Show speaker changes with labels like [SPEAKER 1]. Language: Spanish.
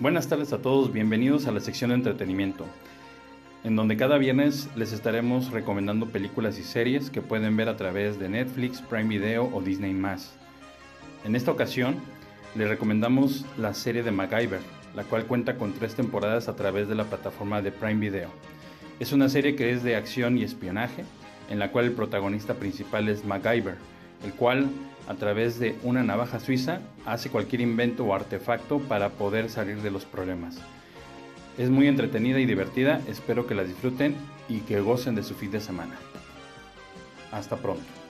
[SPEAKER 1] Buenas tardes a todos, bienvenidos a la sección de entretenimiento, en donde cada viernes les estaremos recomendando películas y series que pueden ver a través de Netflix, Prime Video o Disney ⁇ En esta ocasión, les recomendamos la serie de MacGyver, la cual cuenta con tres temporadas a través de la plataforma de Prime Video. Es una serie que es de acción y espionaje, en la cual el protagonista principal es MacGyver, el cual a través de una navaja suiza hace cualquier invento o artefacto para poder salir de los problemas. Es muy entretenida y divertida, espero que la disfruten y que gocen de su fin de semana. Hasta pronto.